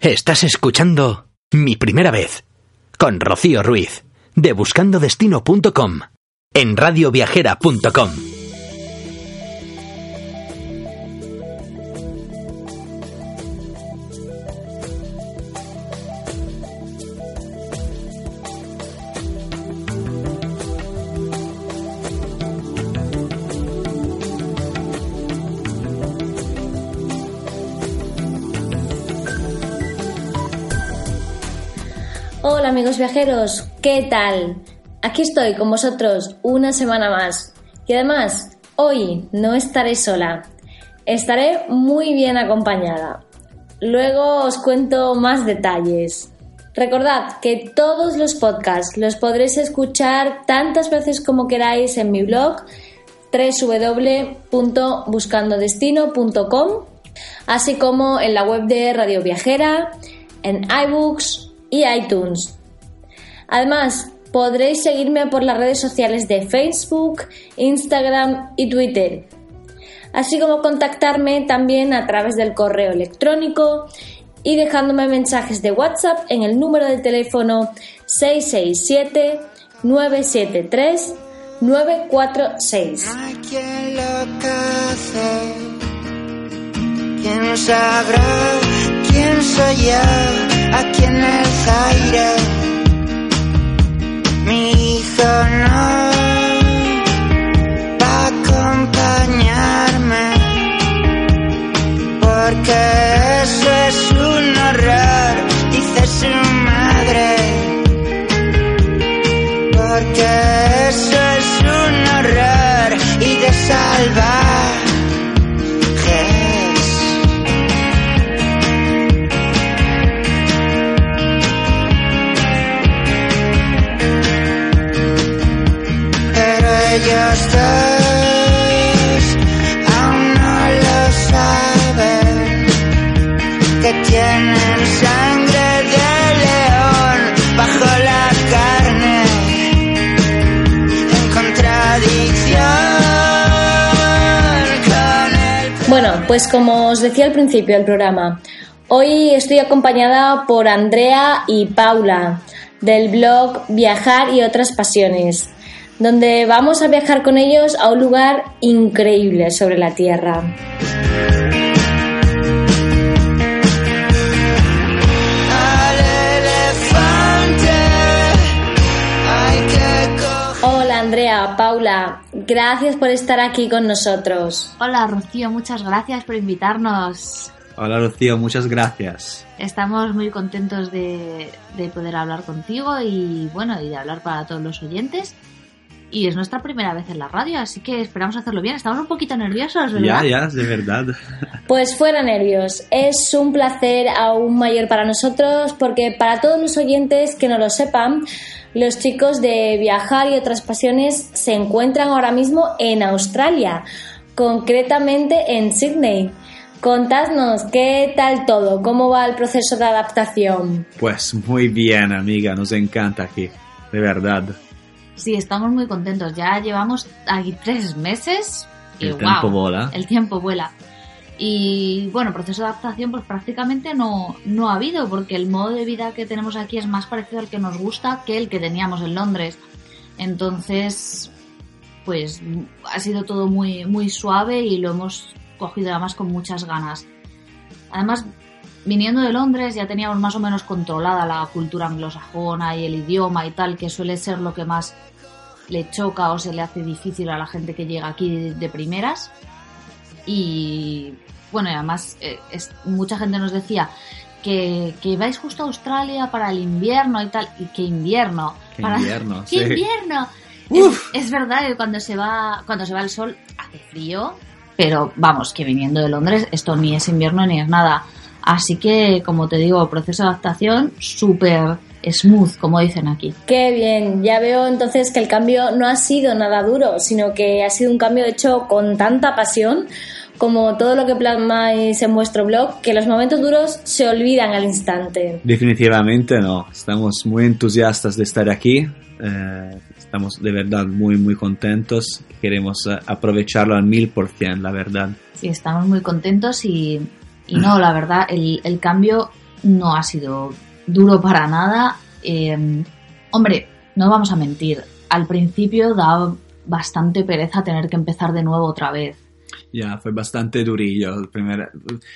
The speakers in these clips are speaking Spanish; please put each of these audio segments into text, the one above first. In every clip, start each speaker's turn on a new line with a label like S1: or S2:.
S1: Estás escuchando Mi Primera Vez con Rocío Ruiz de buscandodestino.com en radioviajera.com.
S2: Hola amigos viajeros, ¿qué tal? Aquí estoy con vosotros una semana más. Y además, hoy no estaré sola. Estaré muy bien acompañada. Luego os cuento más detalles. Recordad que todos los podcasts los podréis escuchar tantas veces como queráis en mi blog www.buscandodestino.com, así como en la web de Radio Viajera, en iBooks y iTunes. Además, podréis seguirme por las redes sociales de Facebook, Instagram y Twitter, así como contactarme también a través del correo electrónico y dejándome mensajes de WhatsApp en el número de teléfono 667 973 946.
S3: Hay quien lo hace, quién sabrá quién soy aquí en el Zaire. Mi hijo no va a acompañarme porque Ellos dos aún no lo saben que tienen sangre de león bajo la carne en contradicción con el
S2: Bueno, pues como os decía al principio del programa, hoy estoy acompañada por Andrea y Paula del blog Viajar y otras pasiones, donde vamos a viajar con ellos a un lugar increíble sobre la Tierra. Hola Andrea, Paula, gracias por estar aquí con nosotros.
S4: Hola Rocío, muchas gracias por invitarnos.
S5: Hola Rocío, muchas gracias.
S4: Estamos muy contentos de, de poder hablar contigo y bueno, y de hablar para todos los oyentes. Y es nuestra primera vez en la radio, así que esperamos hacerlo bien. Estamos un poquito nerviosos, ¿verdad?
S5: Ya, ya, de verdad.
S2: Pues fuera nervios, es un placer aún mayor para nosotros porque para todos los oyentes que no lo sepan, los chicos de Viajar y otras pasiones se encuentran ahora mismo en Australia, concretamente en Sydney. Contadnos qué tal todo, cómo va el proceso de adaptación.
S5: Pues muy bien, amiga, nos encanta aquí, de verdad.
S4: Sí, estamos muy contentos. Ya llevamos aquí tres meses. Y
S5: El
S4: guau,
S5: tiempo vuela.
S4: El tiempo vuela. Y bueno, proceso de adaptación pues prácticamente no, no ha habido porque el modo de vida que tenemos aquí es más parecido al que nos gusta que el que teníamos en Londres. Entonces, pues ha sido todo muy, muy suave y lo hemos cogido además con muchas ganas. Además, viniendo de Londres ya teníamos más o menos controlada la cultura anglosajona y el idioma y tal, que suele ser lo que más le choca o se le hace difícil a la gente que llega aquí de, de primeras. Y bueno, y además eh, es- mucha gente nos decía que, que vais justo a Australia para el invierno y tal. ¿Y qué invierno?
S5: Qué
S4: Para-
S5: invierno,
S4: ¡Qué
S5: sí.
S4: invierno! Es, es verdad que cuando se va cuando se va el sol hace frío, pero vamos, que viniendo de Londres esto ni es invierno ni es nada. Así que, como te digo, proceso de adaptación súper smooth, como dicen aquí.
S2: Qué bien, ya veo entonces que el cambio no ha sido nada duro, sino que ha sido un cambio hecho con tanta pasión como todo lo que plasmáis en vuestro blog, que los momentos duros se olvidan al instante.
S5: Definitivamente no, estamos muy entusiastas de estar aquí, eh, estamos de verdad muy muy contentos, queremos eh, aprovecharlo al mil por cien, la verdad.
S4: Sí, estamos muy contentos y, y no, la verdad, el, el cambio no ha sido duro para nada. Eh, hombre, no vamos a mentir, al principio da bastante pereza tener que empezar de nuevo otra vez.
S5: Ya, fue bastante durillo, el primer,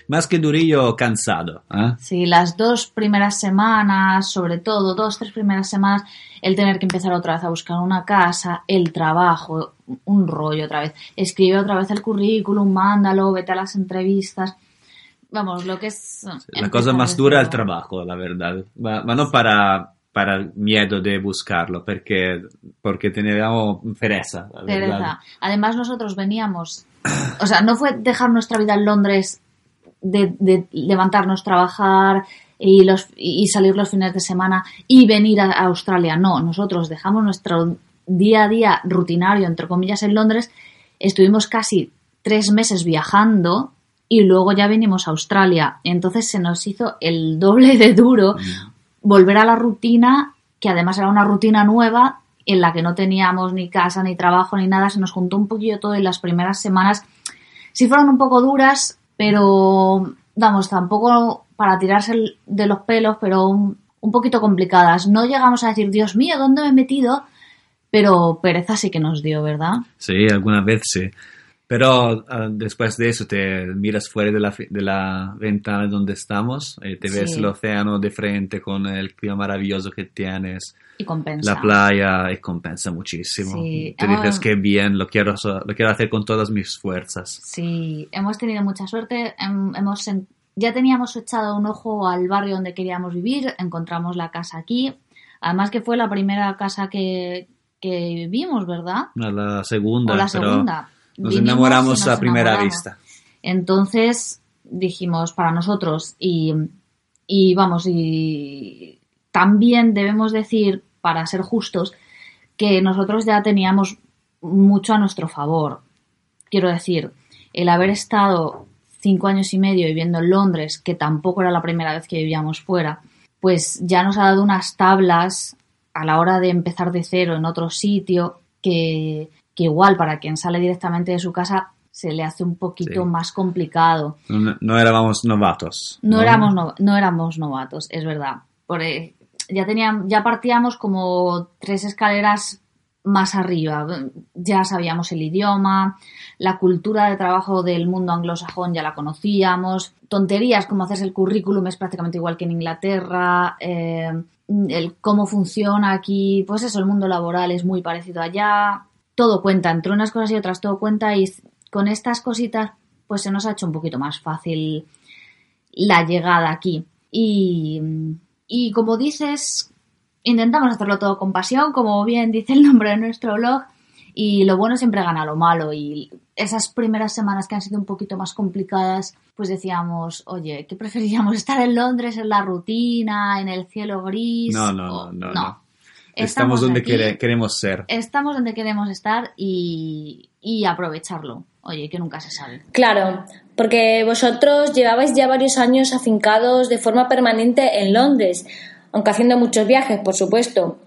S5: más que durillo, cansado. ¿eh?
S4: Sí, las dos primeras semanas, sobre todo, dos, tres primeras semanas, el tener que empezar otra vez a buscar una casa, el trabajo, un rollo otra vez. Escribe otra vez el currículum, mándalo, vete a las entrevistas. Vamos, lo que es...
S5: La cosa más dura es el trabajo, la verdad. Ma, no para, para el miedo de buscarlo, porque, porque teníamos pereza. La
S4: Pereza.
S5: verdad.
S4: Además, nosotros veníamos. O sea, no fue dejar nuestra vida en Londres de, de levantarnos, trabajar y, los, y salir los fines de semana y venir a, a Australia. No, nosotros dejamos nuestro día a día rutinario, entre comillas, en Londres. Estuvimos casi tres meses viajando y luego ya vinimos a Australia. Entonces se nos hizo el doble de duro volver a la rutina, que además era una rutina nueva en la que no teníamos ni casa, ni trabajo, ni nada. Se nos juntó un poquillo todo y las primeras semanas sí fueron un poco duras, pero vamos, tampoco para tirarse de los pelos, pero un, un poquito complicadas. No llegamos a decir, Dios mío, ¿dónde me he metido? Pero pereza sí que nos dio, ¿verdad?
S5: Sí, alguna vez sí. Pero ah, después de eso te miras fuera de la, de la ventana donde estamos y te ves
S4: Sí.
S5: el océano de frente con el clima maravilloso que tienes,
S4: Y compensa.
S5: la playa y compensa muchísimo.
S4: Sí,
S5: Te dices que bien, lo quiero, lo quiero hacer con todas mis fuerzas.
S4: Sí, hemos tenido mucha suerte. hem- Hemos, ya teníamos echado un ojo al barrio donde queríamos vivir, encontramos la casa aquí. Además que fue la primera casa que, que vimos, ¿verdad?
S5: La segunda,
S4: o la
S5: pero
S4: segunda.
S5: Nos
S4: Vinimos
S5: enamoramos
S4: nos
S5: a primera
S4: enamoramos.
S5: vista.
S4: Entonces dijimos para nosotros y, y vamos, y también debemos decir, para ser justos, que nosotros ya teníamos mucho a nuestro favor. Quiero decir, el haber estado cinco años y medio viviendo en Londres, que tampoco era la primera vez que vivíamos fuera, pues ya nos ha dado unas tablas a la hora de empezar de cero en otro sitio que, que igual para quien sale directamente de su casa se le hace un poquito
S5: Sí.
S4: más complicado.
S5: No, no éramos novatos.
S4: No, éramos no, no éramos novatos, es verdad. Por, eh, ya teníamos, ya partíamos como tres escaleras más arriba. Ya sabíamos el idioma, la cultura de trabajo del mundo anglosajón ya la conocíamos. Tonterías como hacerse el currículum es prácticamente igual que en Inglaterra. eh, el cómo funciona aquí, pues eso, el mundo laboral es muy parecido allá. Todo cuenta, entre unas cosas y otras todo cuenta y con estas cositas pues se nos ha hecho un poquito más fácil la llegada aquí. Y, y como dices, intentamos hacerlo todo con pasión, como bien dice el nombre de nuestro blog, y lo bueno siempre gana lo malo. Y esas primeras semanas que han sido un poquito más complicadas, pues decíamos, oye, ¿qué preferiríamos estar en Londres, en la rutina, en el cielo gris?
S5: No, no,
S4: O-
S5: no, no, no. Estamos,
S4: Estamos
S5: donde
S4: aquí.
S5: quere- queremos ser.
S4: Estamos donde queremos estar y, y aprovecharlo. Oye, que nunca se sabe.
S2: Claro, porque vosotros llevabais ya varios años afincados de forma permanente en Londres, aunque haciendo muchos viajes, por supuesto.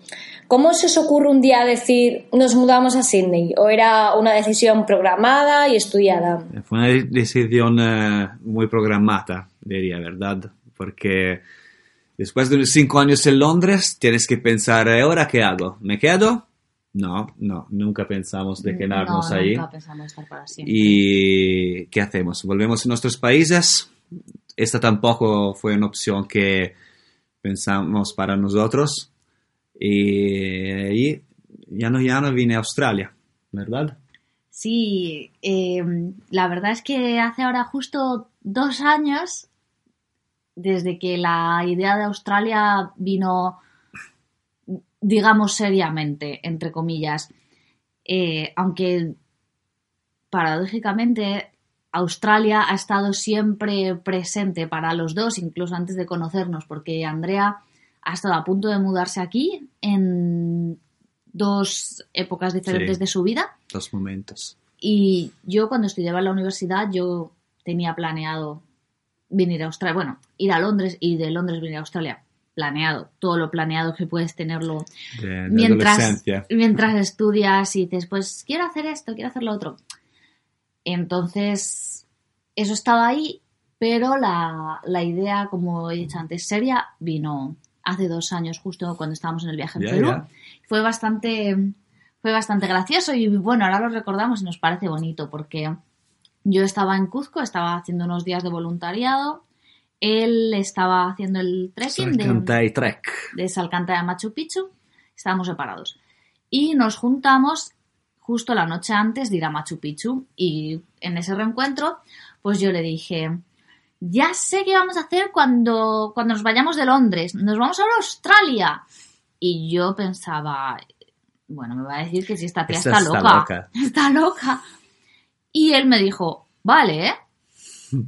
S2: ¿Cómo se os ocurre un día decir nos mudamos a Sydney? ¿O era una decisión programada y estudiada?
S5: Fue una de- decisión eh, muy programada, diría, ¿verdad? Porque después de cinco años en Londres, tienes que pensar, ¿y ¿ahora qué hago? ¿Me quedo? No, no, nunca pensamos de quedarnos
S4: no,
S5: ahí.
S4: Nunca pensamos estar para siempre.
S5: ¿Y qué hacemos? ¿Volvemos a nuestros países? Esta tampoco fue una opción que pensamos para nosotros. Y ahí ya no, ya no vine a Australia, ¿verdad?
S4: Sí, eh, la verdad es que hace ahora justo dos años desde que la idea de Australia vino, digamos, seriamente, entre comillas. Eh, aunque, paradójicamente, Australia ha estado siempre presente para los dos, incluso antes de conocernos, porque Andrea ha estado a punto de mudarse aquí en dos épocas diferentes
S5: Sí.
S4: de su vida.
S5: Dos momentos.
S4: Y yo cuando estudiaba en la universidad, yo tenía planeado venir a Australia, bueno, ir a Londres y de Londres venir a Australia. Planeado, todo lo planeado que puedes tenerlo
S5: De, de
S4: mientras, mientras estudias y dices, pues quiero hacer esto, quiero hacer lo otro. Entonces, eso estaba ahí, pero la, la idea, como he dicho antes, seria, vino hace dos años, justo cuando estábamos en el viaje en Perú. Fue bastante, fue bastante gracioso y bueno, ahora lo recordamos y nos parece bonito porque yo estaba en Cuzco, estaba haciendo unos días de voluntariado, él estaba haciendo el trekking de,
S5: Salcantay y Trek.
S4: de Salcantay a Machu Picchu, estábamos separados. Y nos juntamos justo la noche antes de ir a Machu Picchu. Y en ese reencuentro, pues yo le dije, ya sé qué vamos a hacer cuando, cuando nos vayamos de Londres, nos vamos a Australia. Y yo pensaba, bueno, me va a decir que si esta tía está, loca. está loca. Y él me dijo, vale, ¿eh?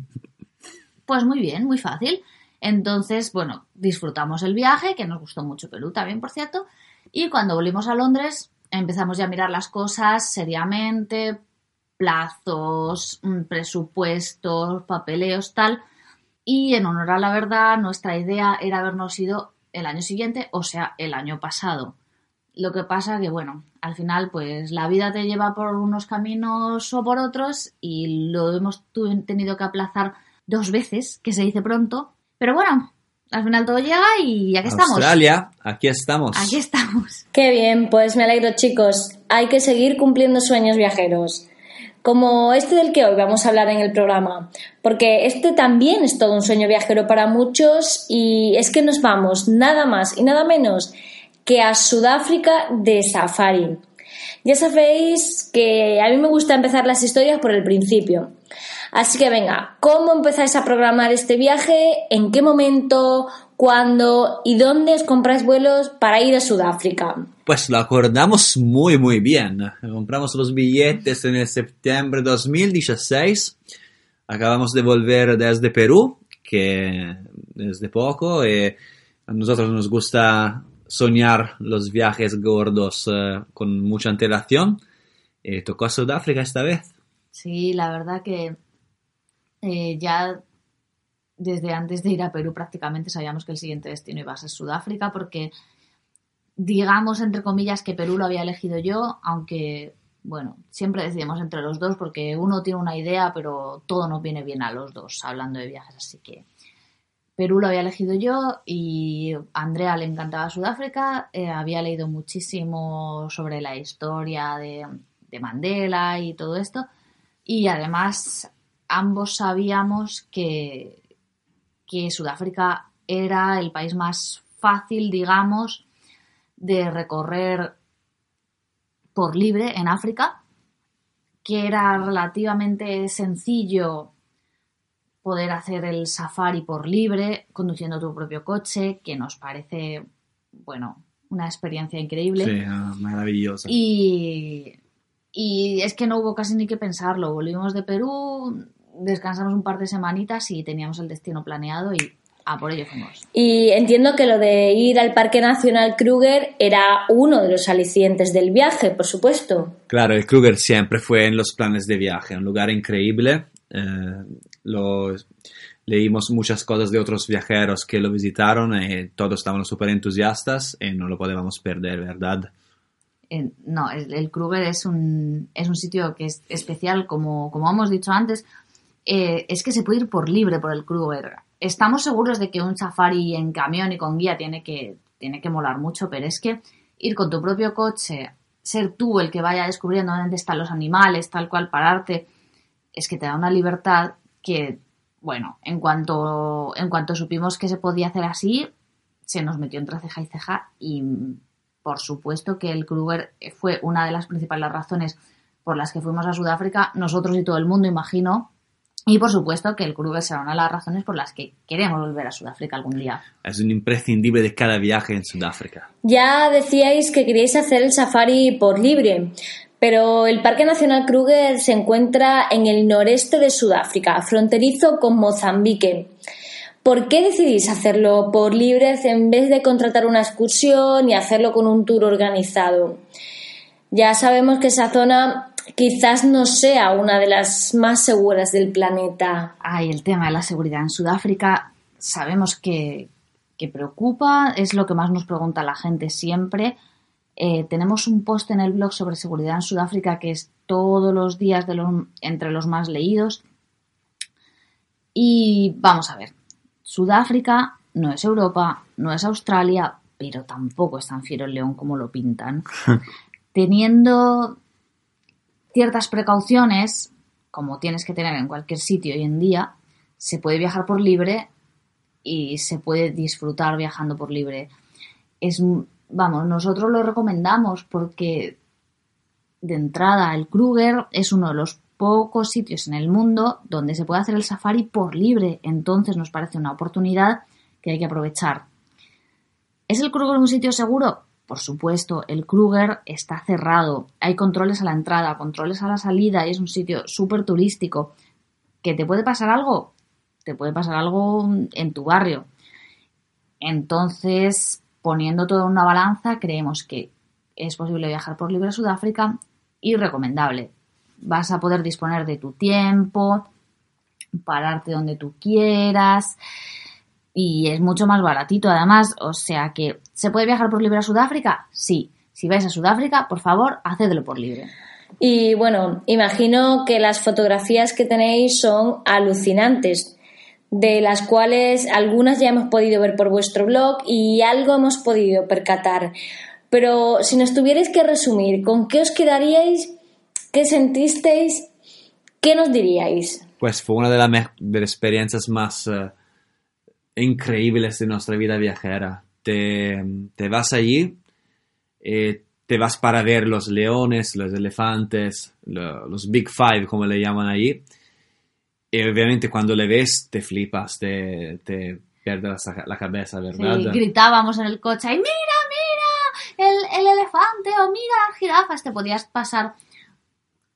S4: Pues muy bien, muy fácil. Entonces, bueno, disfrutamos el viaje, que nos gustó mucho Perú también, por cierto. Y cuando volvimos a Londres, empezamos ya a mirar las cosas seriamente, plazos, mm, presupuestos, papeleos, tal. Y en honor a la verdad, nuestra idea era habernos ido el año siguiente, o sea, el año pasado. Lo que pasa que, bueno, al final, pues la vida te lleva por unos caminos o por otros y lo hemos tenido que aplazar dos veces, que se dice pronto. Pero bueno, al final todo llega y aquí estamos.
S5: Australia, aquí estamos.
S4: Aquí estamos.
S2: Qué bien, pues me alegro chicos. Hay que seguir cumpliendo sueños viajeros. Como este del que hoy vamos a hablar en el programa, porque este también es todo un sueño viajero para muchos y es que nos vamos nada más y nada menos que a Sudáfrica de safari. Ya sabéis que a mí me gusta empezar las historias por el principio. Así que venga, ¿cómo empezáis a programar este viaje? ¿En qué momento? ¿Cuándo? ¿Y dónde os compráis vuelos para ir a Sudáfrica?
S5: Pues lo acordamos muy, muy bien. Compramos los billetes en el septiembre 2016. Acabamos de volver desde Perú, que desde poco. eh, a nosotros nos gusta soñar los viajes gordos eh, con mucha antelación. Eh, tocó a Sudáfrica esta vez.
S4: Sí, la verdad que eh, ya desde antes de ir a Perú prácticamente sabíamos que el siguiente destino iba a ser Sudáfrica porque digamos entre comillas que Perú lo había elegido yo, aunque bueno, siempre decidimos entre los dos porque uno tiene una idea pero todo nos viene bien a los dos hablando de viajes, así que Perú lo había elegido yo y a Andrea le encantaba Sudáfrica, eh, había leído muchísimo sobre la historia de, de Mandela y todo esto. Y además ambos sabíamos que, que Sudáfrica era el país más fácil, digamos, de recorrer por libre en África, que era relativamente sencillo poder hacer el safari por libre, conduciendo tu propio coche, que nos parece, bueno, una experiencia increíble.
S5: Sí, ah, maravillosa.
S4: Y, y es que no hubo casi ni que pensarlo. Volvimos de Perú, descansamos un par de semanitas y teníamos el destino planeado y a por ello fuimos.
S2: Y entiendo que lo de ir al Parque Nacional Kruger era uno de los alicientes del viaje, por supuesto.
S5: Claro, el Kruger siempre fue en los planes de viaje, un lugar increíble. Eh, lo- leímos muchas cosas de otros viajeros que lo visitaron y todos estaban súper entusiastas y no lo podíamos perder, ¿verdad?
S4: Eh, no, el, el Kruger es un, es un sitio que es especial, como, como hemos dicho antes, eh, es que se puede ir por libre por el Kruger. Estamos seguros de que un safari en camión y con guía tiene que, tiene que molar mucho, pero es que ir con tu propio coche, ser tú el que vaya descubriendo dónde están los animales, tal cual, pararte, es que te da una libertad que, bueno, en cuanto, en cuanto supimos que se podía hacer así, se nos metió entre ceja y ceja y por supuesto que el Kruger fue una de las principales razones por las que fuimos a Sudáfrica, nosotros y todo el mundo, imagino. Y por supuesto que el Kruger será una de las razones por las que queremos volver a Sudáfrica algún día.
S5: Es un imprescindible de cada viaje en Sudáfrica.
S2: Ya decíais que queríais hacer el safari por libre, Pero el Parque Nacional Kruger se encuentra en el noreste de Sudáfrica, fronterizo con Mozambique. ¿Por qué decidís hacerlo por libres en vez de contratar una excursión y hacerlo con un tour organizado? Ya sabemos que esa zona quizás no sea una de las más seguras del planeta.
S4: Ay, el tema de la seguridad en Sudáfrica sabemos que, que preocupa, es lo que más nos pregunta la gente siempre. Eh, tenemos un post en el blog sobre seguridad en Sudáfrica que es todos los días de los, entre los más leídos. Y vamos a ver, Sudáfrica no es Europa, no es Australia, pero tampoco es tan fiero el león como lo pintan. Teniendo ciertas precauciones, como tienes que tener en cualquier sitio hoy en día, se puede viajar por libre y se puede disfrutar viajando por libre. Es vamos, nosotros lo recomendamos porque de entrada el Kruger es uno de los pocos sitios en el mundo donde se puede hacer el safari por libre, entonces nos parece una oportunidad que hay que aprovechar. ¿Es el Kruger un sitio seguro? Por supuesto, el Kruger está cerrado, hay controles a la entrada, controles a la salida y es un sitio súper turístico. ¿Que te puede pasar algo? Te puede pasar algo en tu barrio. Entonces, poniendo todo en una balanza, creemos que es posible viajar por libre a Sudáfrica y recomendable. Vas a poder disponer de tu tiempo, pararte donde tú quieras y es mucho más baratito además, o sea que ¿se puede viajar por libre a Sudáfrica? Sí. Si vais a Sudáfrica, por favor, hacedlo por libre.
S2: Y bueno, imagino que las fotografías que tenéis son alucinantes de las cuales algunas ya hemos podido ver por vuestro blog y algo hemos podido percatar. Pero si nos tuvierais que resumir, ¿con qué os quedaríais? ¿Qué sentisteis? ¿Qué nos diríais?
S5: Pues fue una de, las experiencias más uh, increíbles de nuestra vida viajera. Te, te vas allí, eh, te vas para ver los leones, los elefantes, lo, los Big Five, como le llaman allí y obviamente cuando le ves te flipas, te, te pierdes la, cabeza, ¿verdad?
S4: Sí, gritábamos en el coche, y mira, mira, el, el elefante o mira las jirafas, te podías pasar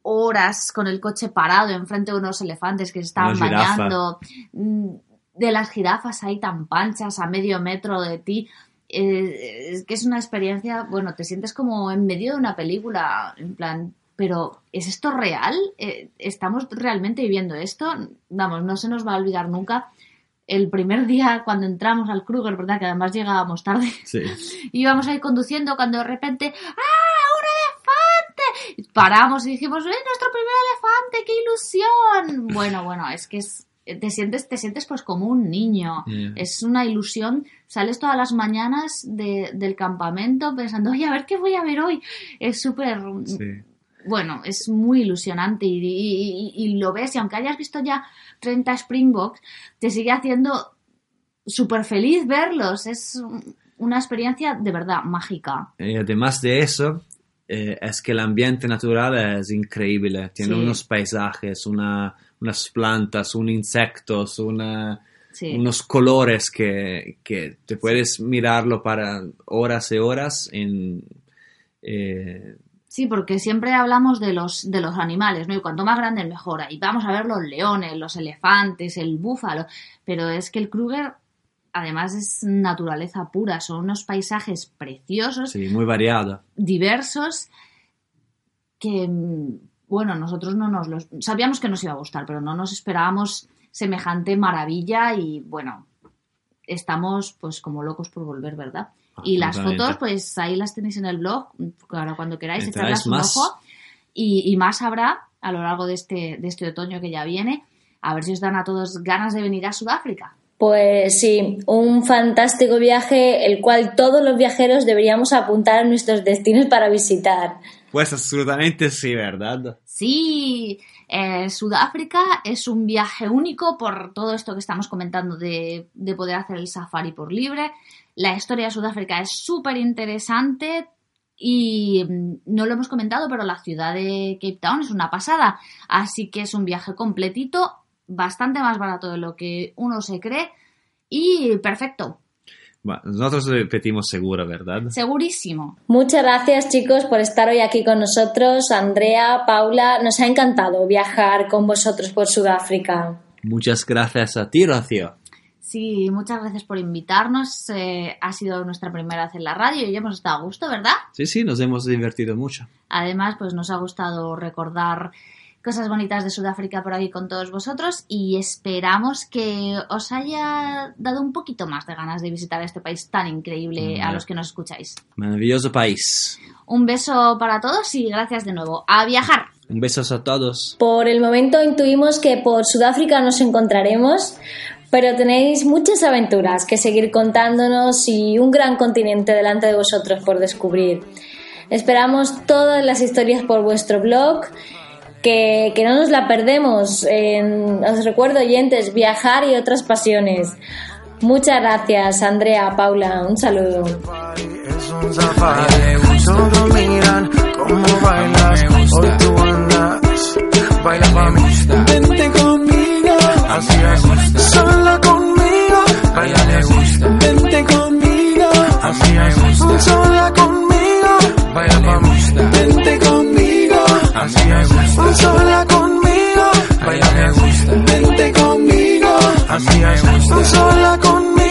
S4: horas con el coche parado enfrente de unos elefantes que se estaban bañando, mm, de las jirafas ahí tan panchas a medio metro de ti. Eh, es que es una experiencia, bueno, te sientes como en medio de una película, en plan, pero ¿es esto real? Eh, ¿Estamos realmente viviendo esto? Vamos, no se nos va a olvidar nunca el primer día cuando entramos al Kruger, ¿verdad? Que además llegábamos tarde.
S5: Sí.
S4: Íbamos ahí conduciendo cuando de repente ¡Ah! ¡Un elefante! Paramos y dijimos ¡Eh, nuestro primer elefante! ¡Qué ilusión! Bueno, bueno, es que es, te sientes, te sientes pues como un niño. Es una ilusión. Sales todas las mañanas de, del campamento pensando, oye, a ver qué voy a ver hoy. Es súper...
S5: Sí
S4: bueno, es muy ilusionante y, lo ves y aunque hayas visto ya 30 Springboks, te sigue haciendo súper feliz verlos. Es una experiencia de verdad mágica.
S5: Y además de eso, eh, es que el ambiente natural es increíble. Tiene
S4: Sí.
S5: unos paisajes, una- unas plantas, unos insectos, una-
S4: Sí.
S5: unos colores que, que te puedes mirarlo para horas y horas en... eh,
S4: Sí, porque siempre hablamos de los, de los animales, ¿no? Y cuanto más grande mejor. Y vamos a ver los leones, los elefantes, el búfalo. Pero es que el Kruger, además, es naturaleza pura. Son unos paisajes preciosos,
S5: sí, muy variado.
S4: diversos, que, bueno, nosotros no nos los... Sabíamos que nos iba a gustar, pero no nos esperábamos semejante maravilla y, bueno, estamos pues como locos por volver, ¿verdad? Y las fotos, pues ahí las tenéis en el blog, ahora cuando queráis echarlas un
S5: más.
S4: ojo. Y, y más habrá a lo largo de este, de este otoño que ya viene. A ver si os dan a todos ganas de venir a Sudáfrica.
S2: Pues sí, un fantástico viaje el cual todos los viajeros deberíamos apuntar a nuestros destinos para visitar.
S5: Pues absolutamente sí, ¿verdad?
S4: Sí, eh, Sudáfrica es un viaje único por todo esto que estamos comentando de, de poder hacer el safari por libre. La historia de Sudáfrica es súper interesante y mm, no lo hemos comentado, pero la ciudad de Cape Town es una pasada. Así que es un viaje completito, bastante más barato de lo que uno se cree y perfecto.
S5: Bueno, nosotros repetimos seguro, ¿verdad?
S4: Segurísimo.
S2: Muchas gracias chicos por estar hoy aquí con nosotros. Andrea, Paula, nos ha encantado viajar con vosotros por Sudáfrica.
S5: Muchas gracias a ti, Rocío.
S4: Sí, muchas gracias por invitarnos. Eh, ha sido nuestra primera vez en la radio y hemos estado a gusto, ¿verdad?
S5: Sí, sí, nos hemos divertido mucho.
S4: Además, pues nos ha gustado recordar cosas bonitas de Sudáfrica por aquí con todos vosotros y esperamos que os haya dado un poquito más de ganas de visitar este país tan increíble a los que nos escucháis.
S5: Maravilloso país.
S4: Un beso para todos y gracias de nuevo. A viajar.
S5: Un beso a todos.
S2: Por el momento intuimos que por Sudáfrica nos encontraremos, pero tenéis muchas aventuras que seguir contándonos y un gran continente delante de vosotros por descubrir. Esperamos todas las historias por vuestro blog, que, que no nos la perdemos. En- os recuerdo, oyentes, viajar y otras pasiones. Muchas gracias, Andrea, Paula, un saludo.
S6: Es un safari, todos miran cómo bailas, hoy tú andas, baila pa' mí, vente conmigo, así es, sola conmigo, baila le gusta, vente conmigo, así es, sola conmigo, así es, sola conmigo, baila le gusta, vente conmigo, así es, sola conmigo.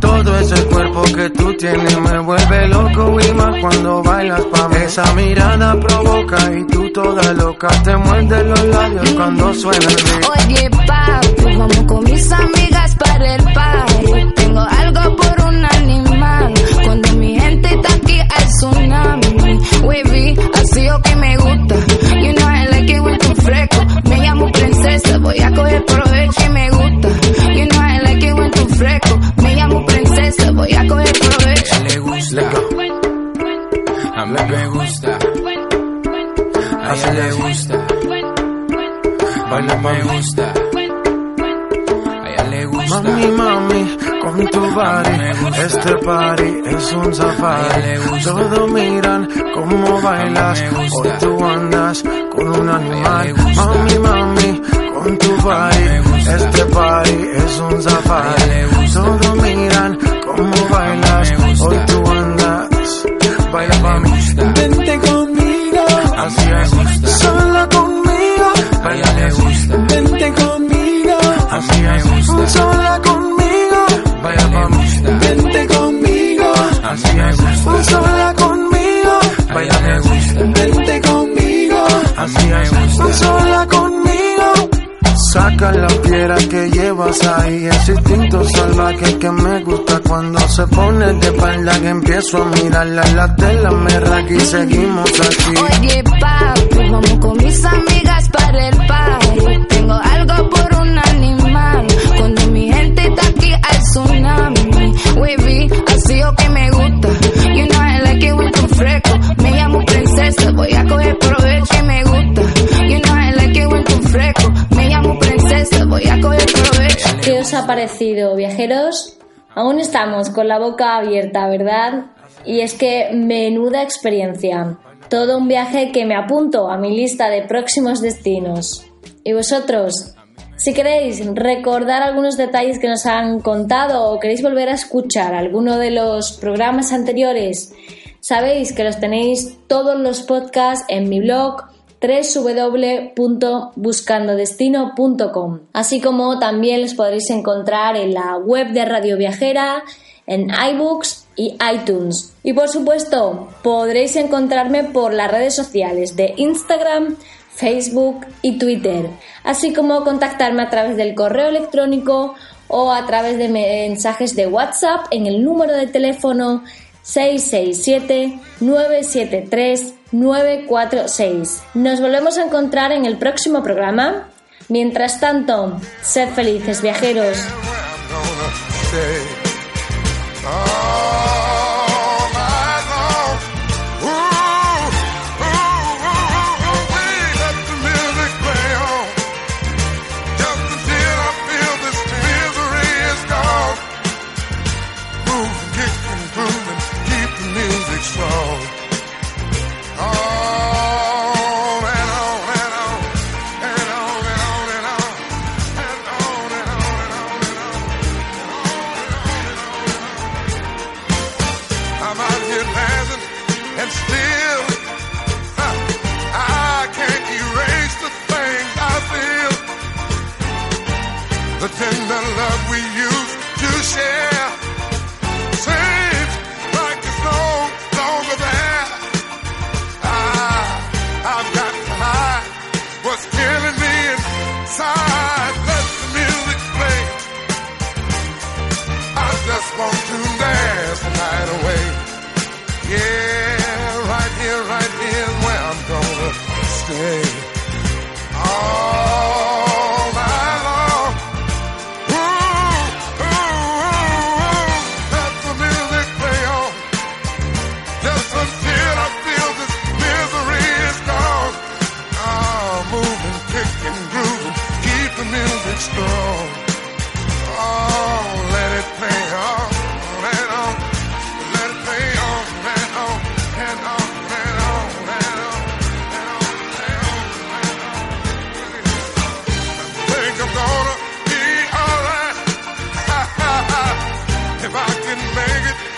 S6: Todo ese cuerpo que tú tienes me vuelve loco y más cuando bailas pa' mí. Esa mirada provoca y tú toda loca te muerde los labios cuando suena el beat.
S7: Oye, papi, vamos con mis amigas para el party. Tengo algo por un animal. Cuando mi gente está aquí, hay tsunami. Wavy, así o que me gusta.
S6: Body. Este party es un safari. Todos miran cómo bailas. Hoy tú andas con un animal. Mami, mami, con tu body. Este party es un safari. Todos miran cómo bailas. Hoy tú andas. Baila pa' mí. Vente conmigo. Así es. Sola conmigo. Baila le gusta. Vente conmigo. Así es. Sola conmigo. Baila pa' mí. Vente conmigo. Así es. Sola conmigo. Baila le gusta. Vente conmigo. Así es. Sola conmigo. Saca la piedra que llevas ahí, ese instinto salvaje que me gusta cuando se pone de espalda que empiezo a mirarla la tela me raca y seguimos aquí.
S7: Oye, papi, vamos con mis amigas para el party. Tengo algo por tsunami. Wavy, así o I like it it when tú fresco. Me llamo princesa, a coger provecho.
S2: ¿Qué os ha parecido, viajeros? Aún estamos con la boca abierta, ¿verdad? Y es que menuda experiencia. Todo un viaje que me apunto a mi lista de próximos destinos. ¿Y vosotros? Si queréis recordar algunos detalles que nos han contado o queréis volver a escuchar alguno de los programas anteriores, sabéis que los tenéis todos los podcasts en mi blog www.buscandodestino.com, así como también los podréis encontrar en la web de Radio Viajera, en iBooks y iTunes. Y por supuesto, podréis encontrarme por las redes sociales de Instagram, Facebook y Twitter, así como contactarme a través del correo electrónico o a través de mensajes de WhatsApp en el número de teléfono 667-973-946. Nos volvemos a encontrar en el próximo programa. Mientras tanto, sed felices viajeros.
S8: can make it.